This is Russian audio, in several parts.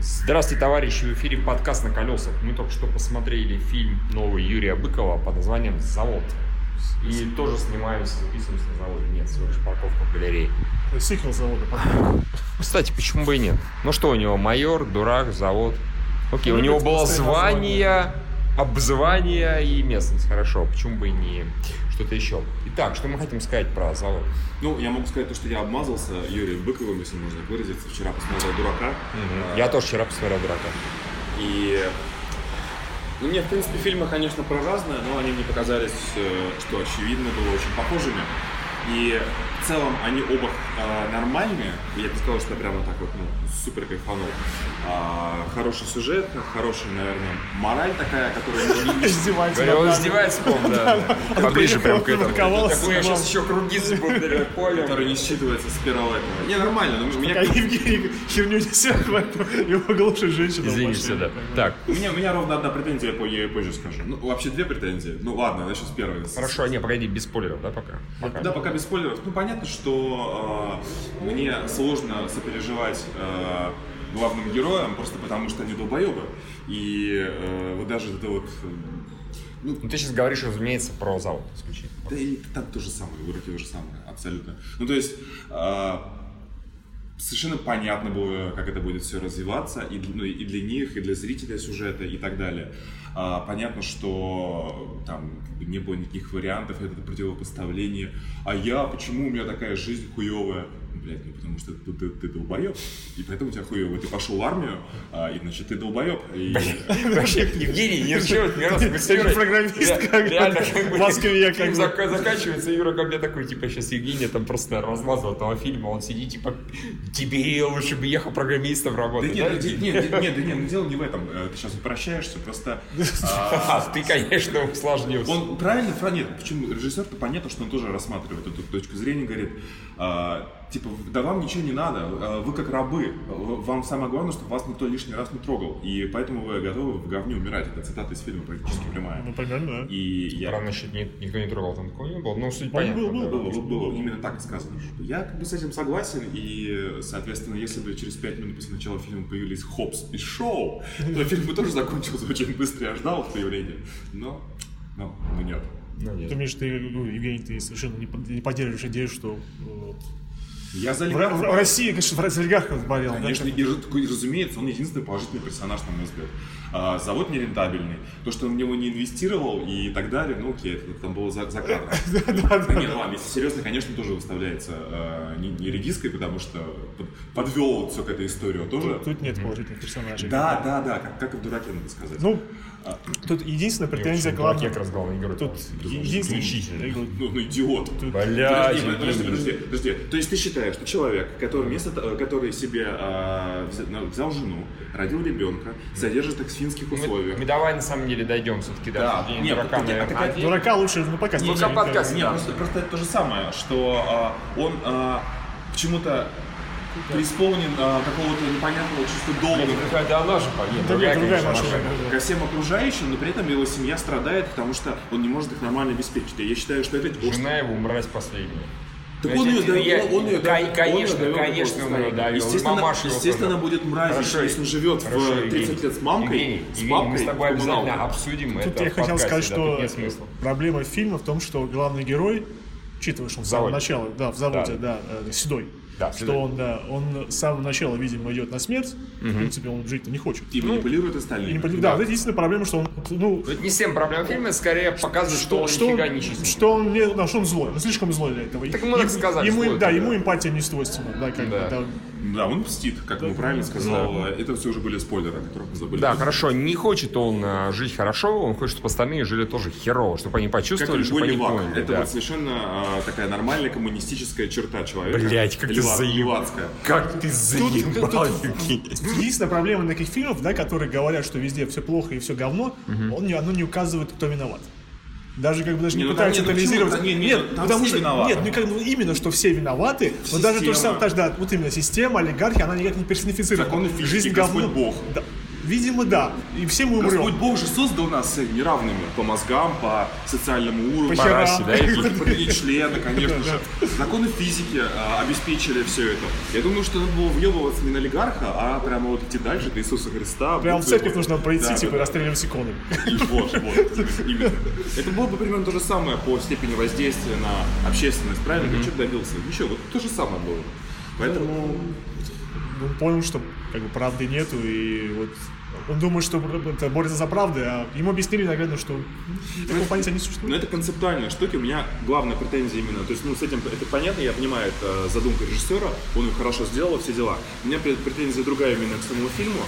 Здравствуйте, товарищи! В эфире подкаст «На колесах». Мы только что посмотрели фильм новый Юрия Быкова под названием «Завод». И тоже снимаемся, записываемся на заводе. Нет, всего лишь парковка в галерее. Сиквел завода. Кстати, почему бы и нет? Ну что у него, майор, дурак, завод. Окей, Ну, у него это было звание, обзвание и местность. Хорошо, почему бы и не что-то еще. Итак, что мы хотим сказать про завод? Ну, я могу сказать то, что я обмазался Юрием Быковым, если можно так выразиться. Вчера посмотрел «Дурака». А, Я тоже вчера посмотрел дурака. И... Ну, мне, в принципе, фильмы, конечно, про разное, но они мне показались, э, что очевидно, было очень похожими. И в целом они оба э, нормальные. Я бы сказал, что я прямо так вот, ну, супер кайфанул. А, хороший сюжет, хорошая, наверное, мораль такая, которая Издевается. Говорю, он издевается, да. Поближе прям к этому. Такой, я сейчас еще круги забуду, полем. который не считывается с первого этого. Не, нормально, но у меня, А Евгений херню несет в этом, его глушит женщина. в Извини, машине. все, да. Так, у меня, у меня ровно одна претензия, я по- я позже скажу. Ну, вообще две претензии. Ну, ладно, начну с первой. хорошо, не, погоди, без спойлеров, да, пока? Пока. Да, пока без спойлеров. Ну, понятно, что э, мне сложно сопереживать э, главным героям, просто потому что они долбоебы. И э, вот даже это вот... Ну, Ну, ты сейчас говоришь, разумеется, про завод исключительно. да и там то же самое, в уроке то же самое, абсолютно. Ну, то есть, э, совершенно понятно было, как это будет все развиваться, и, ну, и для них, и для зрителя сюжета, и так далее. А, понятно, что там не было никаких вариантов, это противопоставление. А я, почему у меня такая жизнь хуевая? Блядь, ну потому что ты, ты, ты долбоеб, и поэтому у тебя хуево. Ты пошел в армию, а, и значит ты долбоеб. И... Вообще, Евгений не ржет ни разу. Юрой- программист, как реально, как бы, в Москве, как бы. заканчивается, Юра ко мне такой, типа, сейчас Евгений там просто размазывал этого фильма, он сидит, типа, тебе лучше бы ехал программистом работать. нет, да, нет, нет, нет, да нет, ну, дело не в этом. Э, Ты сейчас упрощаешься, просто... а, ты, конечно, усложнился. Он правильно, нет, почему режиссер-то понятно, что он тоже рассматривает эту точку зрения, говорит, типа, да вам ничего не надо, а, вы как рабы, вам самое главное, чтобы вас никто лишний раз не трогал, и поэтому вы готовы в говне умирать. Это цитата из фильма практически прямая. Ну, примерно, да. И я... Правда, насчет ни- никто не трогал, там такого не было. Ну, суть Был, понятна. был, да. был. Было, было, было, именно так и сказано. что Я как бы с этим согласен, и, соответственно, если бы через пять минут после начала фильма появились Хопс и Шоу, то фильм бы тоже закончился очень быстро, я ждал их появления. Но, но, но нет. Ну, нет. Ты, ну, Евгений, ты совершенно не, не поддерживаешь идею, что вот, Я за в, олигархов в- в России, конечно, за олигархов болел. да, Конечно, раз- и, разумеется, он единственный положительный персонаж, на мой взгляд. А, завод нерентабельный. То, что он в него не инвестировал и так далее, ну окей, это там было за, за кадром. Нет, ладно, если серьезно, конечно, тоже выставляется э, не, редиской, потому что под- подвел вот все к этой истории тоже. Тут, нет положительных персонажей. Да, да, да, как, и в дураке надо сказать. Ну, тут единственная претензия главная. Дураке как раз главный герой. Тут единственная... Ну, ну идиот. Блядь, Подожди, подожди, подожди. То есть ты считаешь, что человек, который, вместо, того- который себе а, взял жену, родил ребенка, содержит их в свинских Мы, условиях. мы давай на самом деле дойдем все-таки до Да. Нет, дурака, так- наверное, так-. Дурака лучше на подкасте. Ну, не- подкаст, Нет, просто, просто это то же самое, что а, он а, почему-то преисполнен а, какого-то непонятного чувства долга Это она же. Да нет, другая конечно, машина. машина. ко всем окружающим, но при этом его семья страдает, потому что он не может их нормально обеспечить. И я считаю, что это... Жена его мразь последняя. Так он я- ее довел, я- он ее он конечно, ее конечно, он ее довел. Естественно, Мамаша его естественно, тоже. будет мразь, Хорошо, если он живет хорошо, в 30 Евгений. лет с мамкой, Евгений, с Евгений, бабкой мы с тобой обязательно обсудим Тут это я в хотел подкасте, сказать, да, что тут проблема фильма в том, что главный герой, учитывая, что он с самого начала, да, в заводе, да, э, седой, Да, что он, да, он с самого начала, видимо, идет на смерть, в принципе, он жить-то не хочет. И манипулирует И остальными. не да, это единственная проблема, что он, ну, Это не всем проблема фильма, скорее показывает, что, он что, нифига он, не чистый. что он, не, да, что он злой, он слишком злой для этого. Так ему надо Им- сказать, ему, злой да, ему эмпатия не свойственна, да, как Да. бы, да. Да, он мстит, как мы правильно сказал. Это все уже были спойлеры, о которых мы забыли. Да, хорошо, не хочет он а, жить хорошо, он хочет, чтобы остальные жили тоже херово, чтобы они Как почувствовали, и чтобы они левак. поняли. Это да. вот совершенно а, такая нормальная коммунистическая черта человека. Блять, как ты Лева- заебал. Как ты заебал. Единственная проблема таких фильмов, да, которые говорят, что везде все плохо и все говно, он не, оно не указывает, кто виноват. Даже как бы даже не, Не, ну пытаются нет, ну анализировать. почему? Не, не, нет, там потому что виноваты. нет, ну как бы именно что все виноваты, но даже то же Система. самое, даже, да, вот именно система, олигархия, она никак не персонифицирует. Законы физики, Жизнь говно. Бог. Да. Видимо, да. И все мы умрем. Господь Бог же создал нас неравными по мозгам, по социальному уровню, По херам. расе, да, и по по члена, конечно же. Законы физики а, обеспечили все это. Я думаю, что надо было въебываться не на олигарха, а прямо вот идти дальше до Иисуса Христа. Прям в церковь нужно пройти, типа, да. расстреливать иконы. Вот, вот, именно. Это было бы примерно то же самое по степени воздействия на общественность, правильно? Как человек добился? Ничего, вот то же самое было. Поэтому Ну, он понял, что как бы правды нету, и вот он думает, что это борется за правду, а ему объяснили, наверное, что такого понятия не Но существует. это концептуальные штуки. У меня главная претензия именно. То есть, ну, с этим это понятно, я понимаю, это задумка режиссера, он ее хорошо сделал, все дела. У меня пре- претензия другая именно к самому фильму.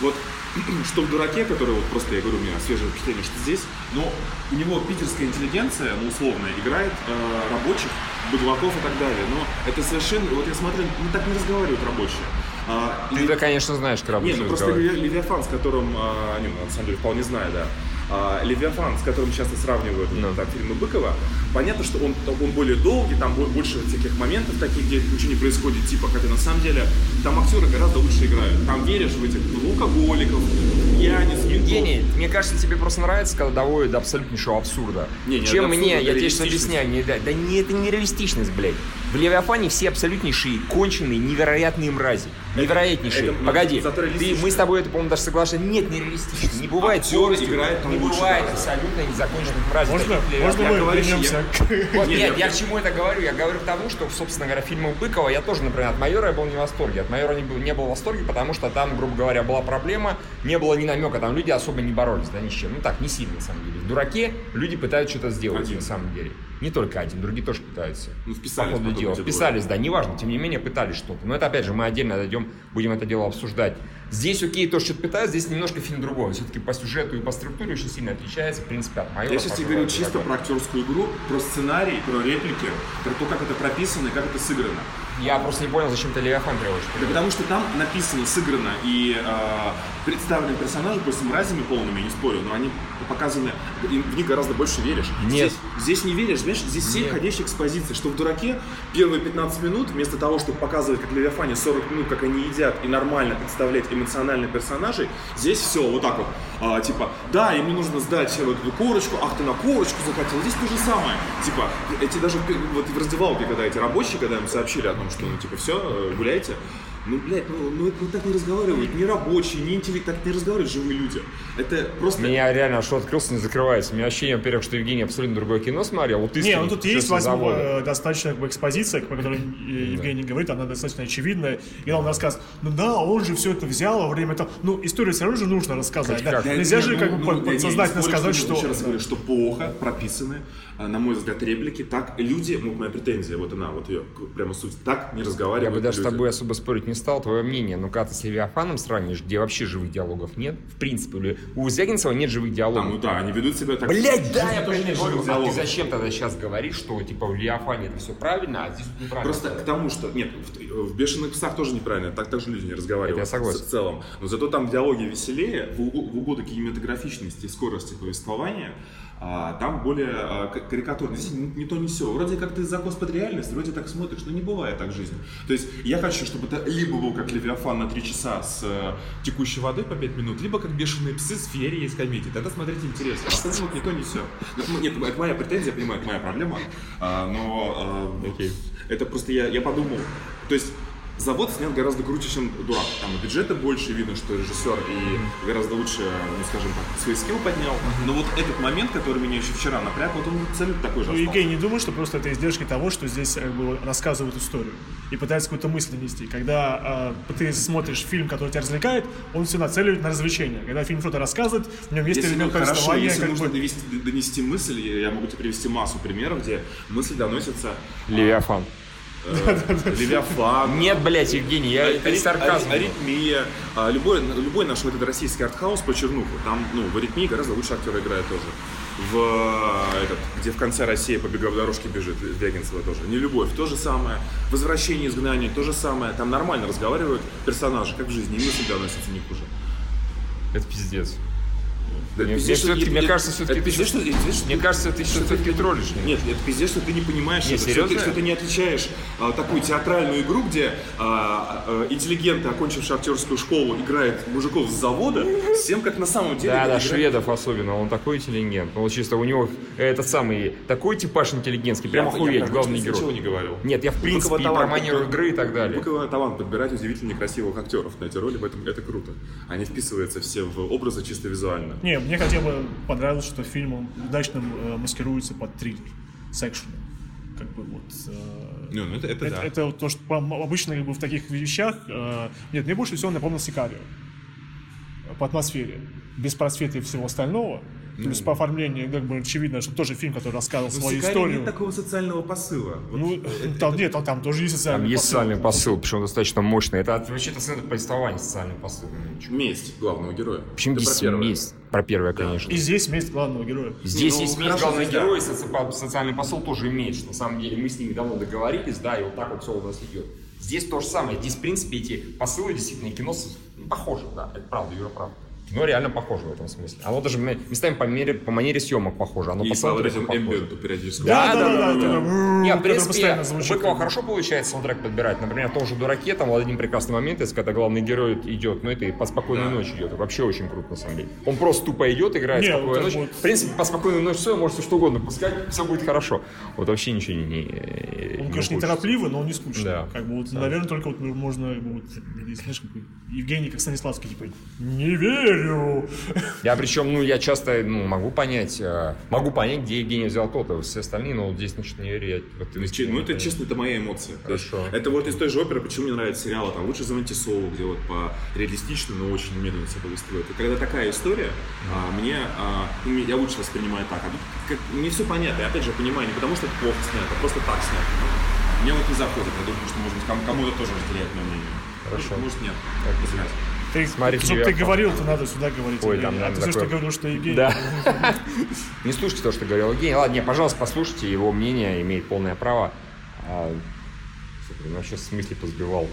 Вот что в дураке, который вот просто, я говорю, у меня свежее впечатление, что здесь, но у него питерская интеллигенция, ну, условно, играет э, рабочих, быдлаков и так далее. Но это совершенно, вот я смотрю, ну, так не разговаривают рабочие. А, и- Ты, да, конечно, знаешь, как не, рабочий ну просто Левиафан, с которым, а, не, ну, на самом деле вполне знаю, да. А, Левиафан, с которым часто сравнивают ну, Ну. там, фильмы Быкова, понятно, что он, он более долгий, там бо- больше всяких моментов таких, где ничего не происходит, типа, хотя на самом деле там актеры гораздо лучше играют. Там веришь в этих алкоголиков, пьяниц, ментов. Евгений, мне кажется, тебе просто нравится, когда доводят до абсолютнейшего абсурда. Не, не, Чем мне, я тебе сейчас объясняю, не, да, да не, это не реалистичность, блядь. В Левиафане все абсолютнейшие, конченые, невероятные мрази. Невероятнейшие. это, Погоди, ты, мы с тобой это, по-моему, даже соглашаемся. Нет, не реалистично. Не бывает полностью- там Не бывает абсолютно незаконченных мразей. Можно, можно Левиафана. мы говорю, вернемся к... Вот, Нет, нет, я- я к чему это говорю? Я говорю к тому, что, собственно говоря, фильмы Быкова я тоже, например, от «Майора» я был не в восторге. От «Майора» не был, не был в восторге, потому что там, грубо говоря, была проблема, не было ни намека, там люди особо не боролись, да, ни с чем. Ну так, не сильно, на самом деле. В «Дураке» люди пытаются что-то сделать, Один. на самом деле. Не только один, другие тоже пытаются. Ну, вписались По ходу дела. Вписались, да, неважно, тем не менее пытались что-то. Но это, опять же, мы отдельно дойдем, будем это дело обсуждать. Здесь, окей, тоже что-то пытаются, здесь немножко фильм другой. Все-таки по сюжету и по структуре очень сильно отличается, в принципе, от «Майора». Я сейчас тебе говорю чисто про актерскую игру, про сценарий, про реплики, про то, как это прописано и как это сыграно. Я просто не понял, зачем ты Левиафан приводишь. Да потому что там написано, сыграно и э, представлены персонажи, и мразями полными, не спорю, но они показаны, в них гораздо больше веришь. Нет. Здесь, здесь не веришь, знаешь, здесь все Нет. ходящие экспозиции, что в «Дураке» первые 15 минут, вместо того, чтобы показывать, как Левиафане 40 минут, как они едят, и нормально представлять эмоционально персонажей, здесь все вот так вот, а, типа, да, не нужно сдать вот эту корочку, ах, ты на корочку захотел, здесь то же самое. Типа, эти даже вот в раздевалке, когда эти рабочие, когда им сообщили о том, что, ну, типа, все, гуляйте, ну, блядь, ну, ну, это вот так не разговаривают, ни рабочие, ни интеллект, так не разговаривают живые люди. Это просто... Меня реально что открылся, не закрывается. У меня ощущение, во-первых, что Евгений абсолютно другое кино смотрел. Вот Не, ну тут есть, завода. э, достаточно как бы, экспозиция, по которой э, Евгений говорит, она достаточно очевидная. И он рассказывает, ну да, он же все это взял во время того. Ну, историю все равно же нужно рассказать. Как- да. как? Нельзя Не, же ну, как бы ну, я не- не подсознательно сказать, что... Еще раз говорю, что плохо прописаны, а, на мой взгляд, реплики, так люди, ну, моя претензия, вот она, вот ее, прямо суть, так не Я разговаривают бы даже с тобой особо спорить не стал. Твое мнение, ну когда ты с Левиафаном сравнишь, где вообще живых диалогов нет, в принципе, или у Звягинцева нет живых А, диалогов. ну да, они ведут себя так... Блять, да, я тоже нет говорю. А ты зачем тогда сейчас говоришь, что типа в Левиафане это все правильно, а здесь неправильно? Просто к тому, что... Нет, в, в «Бешеных псах» тоже неправильно, так также люди не разговаривают. Это я согласен. В, в целом. Но зато там диалоги веселее, в, угу- в угоду кинематографичности и скорости повествования, а, там более а, карикатурно. Здесь не, не то, не все. Вроде как ты закос под реальность, вроде так смотришь, но не бывает так в жизни. То есть я хочу, чтобы это либо был как Левиафан на 3 часа с э, текущей водой по 5 минут, либо как «Бешеные псы» с феерией из комедии. Тогда смотреть интересно. А остальное вот не то, не все. Нет, это моя претензия, я понимаю, это моя проблема. А, но а, Окей. это просто я, я подумал. То есть завод снят гораздо круче, чем дурак. Там и бюджета больше, видно, что режиссер и гораздо лучше, ну скажем так, свои скилл поднял. Но вот этот момент, который меня еще вчера напряг, вот он абсолютно такой же. Ну. Евгений не думает, что просто это издержки того, что здесь как бы, рассказывают историю и пытаются какую-то мысль нести. Когда э, ты смотришь фильм, который тебя развлекает, он все нацеливает на развлечение. Когда фильм что-то рассказывает, в нем есть элемент хорошо, если как нужно бы... довести, донести мысль, я я могу тебе привести массу примеров, где мысль доносится Левиафан. э, Левиафан, Нет, блядь, Евгений, я это сарказм. ари- Аритмия. А, Любой, любой наш вот этот российский артхаус по чернуху. Там, ну, в аритмии гораздо лучше актеры играют тоже. В э, этот, где в конце России по беговой дорожке бежит Звягинцева тоже. Не любовь, то же самое. Возвращение изгнания, то же самое. Там нормально разговаривают персонажи, как в жизни, и мысли доносятся не хуже. Это пиздец. Да, Мне, пиздец, все-таки, мне кажется, все-таки это пиздец, что- пиздец, что мне кажется, ты все-таки троллишь. Нет, это пиздец, что ты не понимаешь Не, это, серьезно? что ты не отличаешь а, такую театральную игру, где а, а, интеллигенты, окончившие актерскую школу, играют мужиков с завода, с тем, как на самом деле... Да, да, играют- шведов особенно, он такой интеллигент. Он чисто у него этот самый такой типаж интеллигентский, прямо Я- охуеть, про главный Костина ничего герой. не говорил. Нет, я в принципе Быкова и про талант манеру подбир- игры и так далее. Быкова талант подбирать удивительно некрасивых актеров на эти роли, поэтому это круто. Они вписываются все в образы чисто визуально. Не, мне хотя бы понравилось, что фильм он удачно э, маскируется под триллер с экшеном. Как бы вот... Ну, ну это, это, это, да. это вот то, что обычно как бы в таких вещах... э, нет, мне больше всего напомнил Сикарио. По атмосфере. Без просвета и всего остального. Плюс по оформлению, как бы очевидно, что тоже фильм, который рассказывал Ну, В свою историю. нет такого социального посыла. Вот Ну, там нет, там, там тоже есть Там социальный есть посыл. социальный посыл, причем достаточно мощный. Это вообще это центр повествования социальный посыл. месть главного героя. Почему Это здесь про месть? Про первое, конечно. И здесь месть главного героя. Здесь ну, есть месть главного героя, по- социальный посыл тоже имеет, что на самом деле мы с ними давно договорились, да, и вот так вот все у нас идет. Здесь то же самое. Здесь, в принципе, эти посылы действительно и кино ну, похожи, да, это правда, Юра прав. Кино реально похоже в этом смысле. Оно даже местами по, мере, по манере съемок похоже. Оно И по этим эмбиенту периодически. Да, да, да, да, это, м, Не, в принципе. Быкова хорошо получается саундтрек подбирать. Например, в том же «Дураке», там один прекрасный момент есть, когда главный герой идет, ну это и по «Спокойной Да. ночи» идет. Вообще очень круто, на самом деле. Он просто тупо идет, играет Не, «Спокойную ночь». вот- В принципе, по «Спокойной ночи» все, может все что угодно пускать, все будет хорошо. Вот вообще ничего не... не Он, не конечно, неторопливый, но он не скучный. Да. Как бы вот, наверное, только вот можно, вот, бы Евгений как Станиславский, типа, не верю. Я причем, ну, я часто ну, могу понять, э, могу понять, где Евгений взял то-то, все остальные, но вот здесь, значит, не верю. Я, вот, Ну, че- Ну, это честно, это моя эмоция. Хорошо. Это вот из той же оперы, почему мне нравятся сериалы, там, «Лучше звоните Солу», где вот по реалистично, но очень медленно себя повествует. И когда такая история, а, мне, а, ну, я лучше воспринимаю так. А тут как, мне все понятно, и опять же, понимаю, не потому что это плохо снято, а просто так снято. Ну, Мне вот не заходит, я думаю, что, может быть, кому- кому-то тоже разделяет мое мнение. Хорошо. Может, нет. Так, Не. Ты, Смотрите чтобы ты говорил, то надо сюда говорить. Ой, Евгений. там, а ты все, что такое- говорил, что Евгений. Да. Не слушайте то, что говорил Евгений. Ладно, не, пожалуйста, послушайте, его мнение имеет полное право. А, ну, сейчас в смысле позбивал.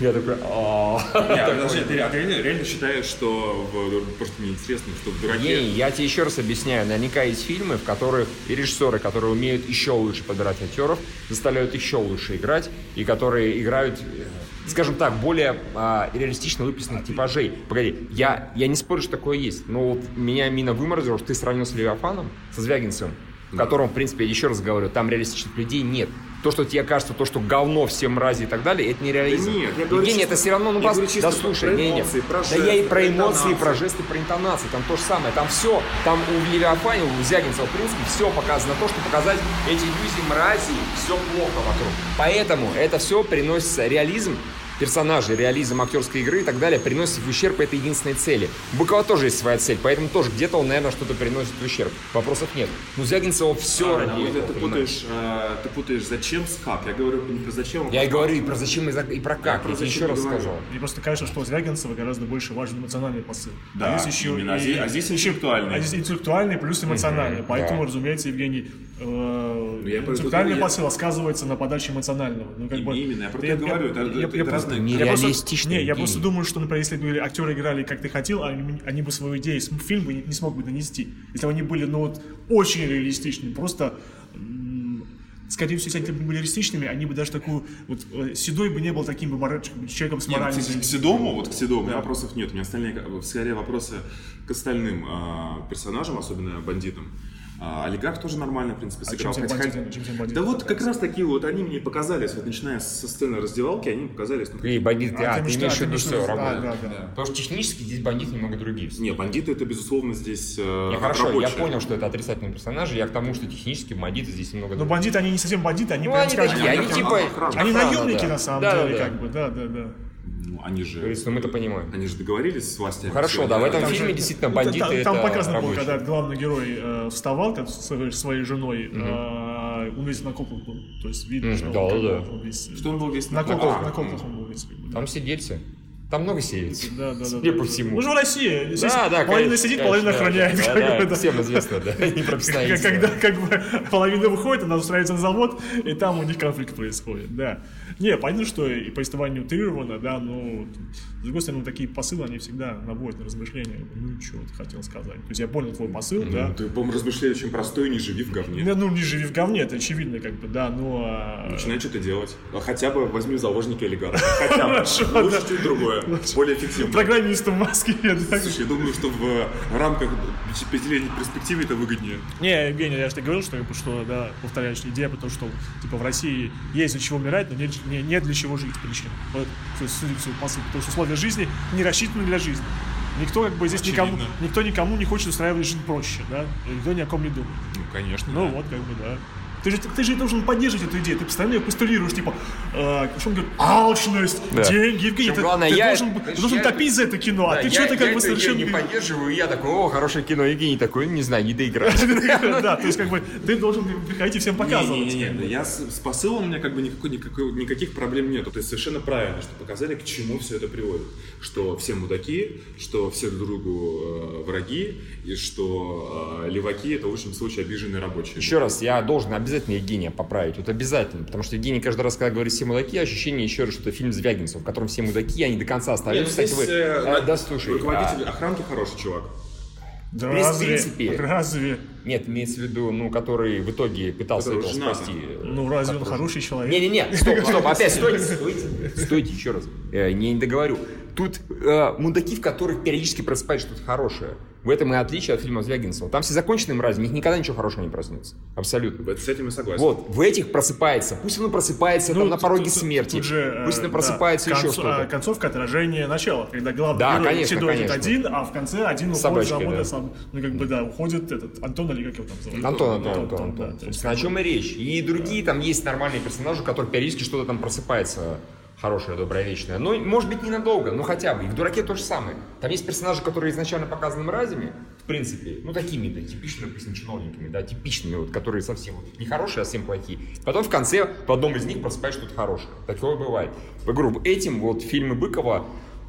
Я такой, «А». Не, подожди, ты реально, реально считаешь, что в, просто мне интересно, что в дураке. Евгений, я тебе еще раз объясняю. Наверняка есть фильмы, в которых и режиссеры, которые умеют еще лучше подбирать актеров, заставляют еще лучше играть, и которые играют, э, скажем так, более а, реалистично выписанных типажей. Погоди, я, я не спорю, что такое есть, но вот меня Мина выморозила, что ты сравнил с Левиафаном, со Звягинцем, в котором, в принципе, я еще раз говорю, там реалистичных людей нет. То, что тебе кажется, то, что говно, все мрази и так далее, это не реализм. Да нет, я говорю Евгений, чисто- это все равно, ну, вас... да слушай, про не. эмоции, про да я и жесты, про эмоции, про жесты, про интонации, там то же самое, там все, там у Левиафане, у Звягинцева, в принципе, все показано, то, что показать эти иллюзии мрази, все плохо вокруг. Поэтому это все приносится, реализм персонажей, реализм актерской игры и так далее приносит в ущерб этой единственной цели. У Быкова тоже есть своя цель, поэтому тоже где-то он, наверное, что-то приносит в ущерб. Вопросов нет. Но Звягинцева все А, ради мой взгляд, этого, ты понимаешь? путаешь, а, ты путаешь зачем с как. Я говорю не про зачем, а Я и про говорю и про зачем, и, за- и про Я как. про Я тебе зачем еще раз и говорю. сказал. Мне просто кажется, что у Звягинцева гораздо больше важен эмоциональный посыл. Да, именно. А здесь- а здесь интеллектуальный. А здесь интеллектуальный плюс эмоциональный. Поэтому, да. разумеется, Евгений, э, я интеллектуальный я- посыл сказывается на подаче эмоционального. Ну, как бы, именно, я про это говорю, это- это- это я просто- Нереалистично, Не, я просто думаю, что, например, если бы актеры играли, как ты хотел, они, они бы свою идею, с- фильм бы не, не смог бы донести. Если бы они были, ну вот, очень реалистичны, просто скорее всего, если они бы были реалистичными, они бы даже такую, вот, э, Седой бы не был таким бы человеком с Нет, моральной... к, к Седому, вот к Седому меня вопросов нет. У меня остальные, скорее вопросы к остальным а, персонажам, особенно бандитам. А, олигарх тоже нормально, в принципе, чем сыграл. тебе Хотя- бандиты- чем тебе бандиты да вот как раз такие вот они мне показались, вот начиная со сцены раздевалки, они показались. Ну, И бандит, а, ты ты имеешь в виду виду- работает. да, да, да. Потому что технически здесь бандиты немного другие. не, бандиты это безусловно здесь э, Не, хорошо, я рабочие. понял, что это отрицательные персонажи, я к тому, что технически бандиты здесь немного Но другие. бандиты, они не совсем бандиты, они, Ну, прям они скажем, такие, они они типа... охрана. Они охрана, наемники, да. на самом Да, деле, да, как бы, да, да, да. Ну, они же... То есть, ну, мы-то понимаем. Они же договорились с властями. Хорошо, Всё, да, в этом Там фильме же- действительно ну, бандиты Там, там это показано было, когда главный герой э, вставал как, с своей- женой, э, он весь на куклах был. То есть видно, Мгм, что да, он, да, да. он весь... Что он был весь На на- куклах, А, на куклах он был весь. как бы, да. Там сидельцы. Там много сеют. Да, да, да. Судя да. по всему. Мы же в России. Здесь Да, да, половина конечно, сидит, конечно, половина да, охраняет. да, да, да. Всем известно, да, непрофессионально. Когда как бы половина выходит, она устраивается на завод, и там у них конфликт происходит, да. Не, понятно, что и повествование утрировано, да, но с другой стороны, такие посылы, они всегда наводят на размышления. Ну, что ты хотел сказать? То есть я понял твой посыл, да. Ну, Ты, по-моему, размышляешь очень простой, не живи в говне. Ну, ну, не живи в говне, это очевидно, как бы, да, но... а, Начинай что-то делать. Хотя бы возьми заложники олигарха. Хотя бы. Лучше да. Чуть другое. Более эффективно. Программистом в Москве, да. Слушай, я думаю, что в рамках пятилетней перспективы это выгоднее. Не, Евгений, я же тебе говорил, что, что да, повторяешь, идея, потому что, типа, в России есть для чего умирать, но нет, не, нет для чего жить причин. Вот, судя по потому что условия жизни не рассчитаны для жизни. Никто, как бы, здесь никому, никто никому не хочет устраивать жизнь проще, да, и никто ни о ком не думает. Ну, конечно. Ну, вот, как бы, да. Ты же, ты же должен поддерживать эту идею, ты постоянно ее постулируешь, типа, э, что он говорит, алчность, Да. деньги, Евгений, ты, главное, ты я должен, ты должен я топить за это кино, а Да, ты я- что-то как я бы совершенно... не поддерживаю, и я такой, о, хорошее кино, Евгений такой, не знаю, не доиграть. Да, то есть, как бы, ты должен приходить и всем показывать. Не-не-не, да я с, посылом у меня как бы никаких проблем нету. То есть совершенно правильно, что показали, к чему все это приводит. Что все мудаки, что все друг другу э, враги, и что э, леваки это в лучшем случае обиженные рабочие. Еще раз, я должен обязательно Евгения поправить, вот обязательно, потому что Евгений каждый раз, когда говорит «все мудаки», ощущение еще раз, что это фильм Звягинцев, в котором все мудаки, они до конца Нет, остаются. ну, Кстати, здесь, вы- э, а, да, слушай, руководитель а, охранки хороший чувак. Да В разве? принципе. Разве? нет, имеется в виду, ну, который в итоге пытался Который этого женат. спасти. Ну разве он хороший человек? Не-не-не, стоп, стоп, опять стойте, стойте, стойте еще раз. Э, не договорю. Тут э, мудаки, в которых периодически просыпает что-то хорошее. В этом и отличие от фильма Звягинцева. Там все законченные мрази, в них никогда ничего хорошего не проснется. Абсолютно. Вот С этим я согласен. Вот, в этих просыпается. Пусть оно просыпается там на пороге тут- смерти. тут же, э, Пусть оно да, просыпается еще концу- что-то. а, Концовка отражение начала, когда главный Да, герой конечно, седой идет конечно. один, а в конце один уходит Собачкой, за да. сам, ну как бы да, уходит этот Антон или как его там зовут? Антон, Антон, Антон, да, Антон. то есть, Собственно, о чем и речь. И другие там есть нормальные персонажи, у которых периодически что-то там просыпается хорошее, доброе, вечное. Но, может быть, ненадолго, но хотя бы. И в «Дураке» то же самое. Там есть персонажи, которые изначально показаны мразями, в принципе, ну, такими, да, типичными, допустим, чиновниками, да, типичными, вот, которые совсем вот, не хорошие, а совсем плохие. Потом в конце в одном из них просыпается что-то хорошее. Такое бывает. Я говорю, этим вот фильмы Быкова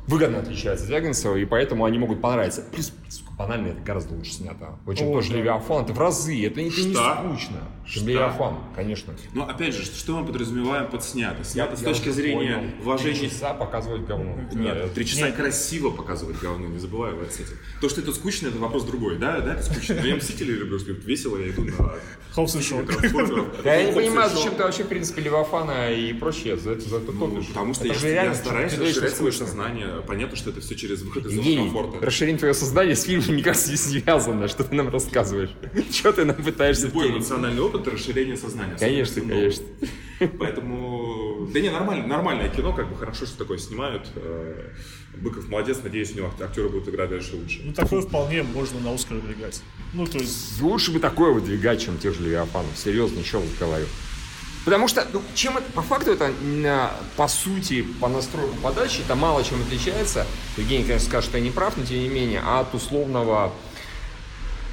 выгодно отличаются от Звягинцева, и поэтому они могут понравиться. Плюс, банально, это гораздо лучше снято. Очень тоже да. Левиафан, это в разы, это, не- это не Что? скучно. Что? Левиафан, конечно. Но опять же, что мы подразумеваем под снято? Снято с Я точки зрения понял. вложения Три часа показывать говно. Нет, три часа Нет. красиво показывать говно, не забывай вот с этим. То, что это скучно, это вопрос другой, да? Да, это скучно. Но я Мстители люблю, что весело, я иду на... Хоббс и Шоу. Да я не понимаю, зачем ты вообще, в принце Левиафана и прочее за это, за это Ну, топишь. потому что я, стараюсь расширять свое сознание. Понятно, что это все через выход из комфорта. расширение твоего сознания с фильмом никак не связано. Что ты нам рассказываешь? Что ты нам пытаешься Любой эмоциональный опыт – расширение сознания. Конечно, конечно. Поэтому, да не, нормально, нормальное кино, как бы хорошо, что такое снимают. Э, Быков молодец, надеюсь, у него актеры будут играть дальше лучше. Ну такое вполне можно на Оскар выдвигать. Ну то есть, Лучше бы такое выдвигать, чем тех же Левиафанов. Серьезно, еще раз говорю. Потому что, ну, чем это, по факту это, на- по сути, по настройку подачи, это мало чем отличается. Евгений, конечно, скажет, что я не прав, но тем не менее, от условного,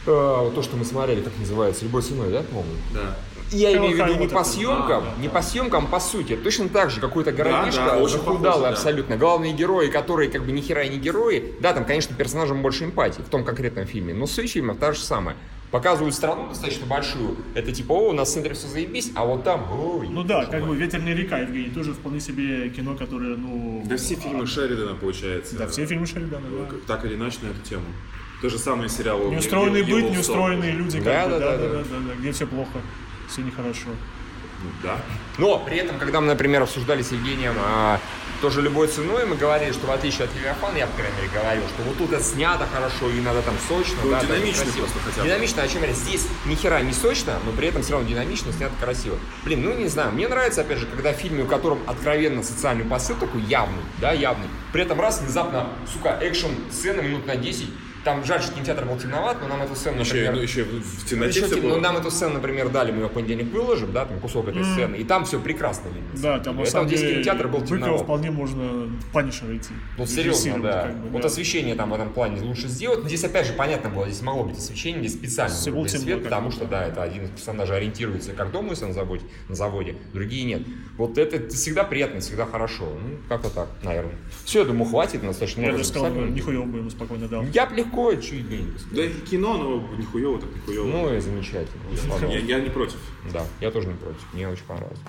э, то, что мы смотрели, как называется, «Любой ценой», да, по-моему? Да. Я имею в виду не по съемкам, да, да, не по съемкам, а по сути. Точно так же какой-то городишко, да, очень захудалый да. абсолютно. Главные герои, которые как бы ни хера и не герои. Да, там, конечно, персонажам больше эмпатии в том конкретном фильме, но суть фильма та же самая. Показывают страну достаточно большую. Это типа, о, у нас в центре все заебись, а вот там, ой. ну да, как бы «Ветреная река», Евгений, тоже вполне себе кино, которое, ну... Да все фильмы Шеридана, получается. Да, все фильмы Шеридана, да. Так или иначе на эту тему. То же самое сериал Неустроенный быт, неустроенные люди, как Да, бы, да, да, да, да, да. да, да, где все плохо, все нехорошо. Ну, Да. Но при этом, когда мы, например, обсуждали с Евгением а, тоже любой ценой, мы говорили, что в отличие от Левиафана, я, по крайней мере, говорил, что вот тут это снято хорошо, и надо там сочно. Ну, да, динамично красиво. просто хотя бы. Динамично, о чем я Здесь ни хера не сочно, но при этом все равно динамично, снято красиво. Блин, ну не знаю, мне нравится, опять же, когда в фильме, у котором откровенно социальный посыл такой явный, да, явный, при этом раз внезапно, сука, экшн сцена минут на 10, там жаль, что кинотеатр был темноват, но нам эту сцену, Еще, например... ну, еще в темноте еще все тем- было. ну, нам эту сцену, например, дали, мы ее в понедельник выложим, да, там кусок этой сцены, и там все прекрасно видно. Да, там на самом здесь деле кинотеатр был темноват. вполне можно Панишера идти. Вот серьезно, да. как бы, Вот да. освещение там в этом плане лучше сделать. Но здесь опять же понятно было, здесь могло быть освещение, здесь специально темно, свет, потому что, да, это один из персонажей ориентируется как дома, если на заводе, на заводе, другие нет. Вот это, всегда приятно, всегда хорошо. Ну, как-то так, наверное. Все, я думаю, хватит, достаточно Я даже сказал, нихуя бы ему спокойно дал. Я легко, чуть не. Да и кино, но нихуево так нихуево. Ну и замечательно. я, я не против. Да, я тоже не против. Мне очень понравилось.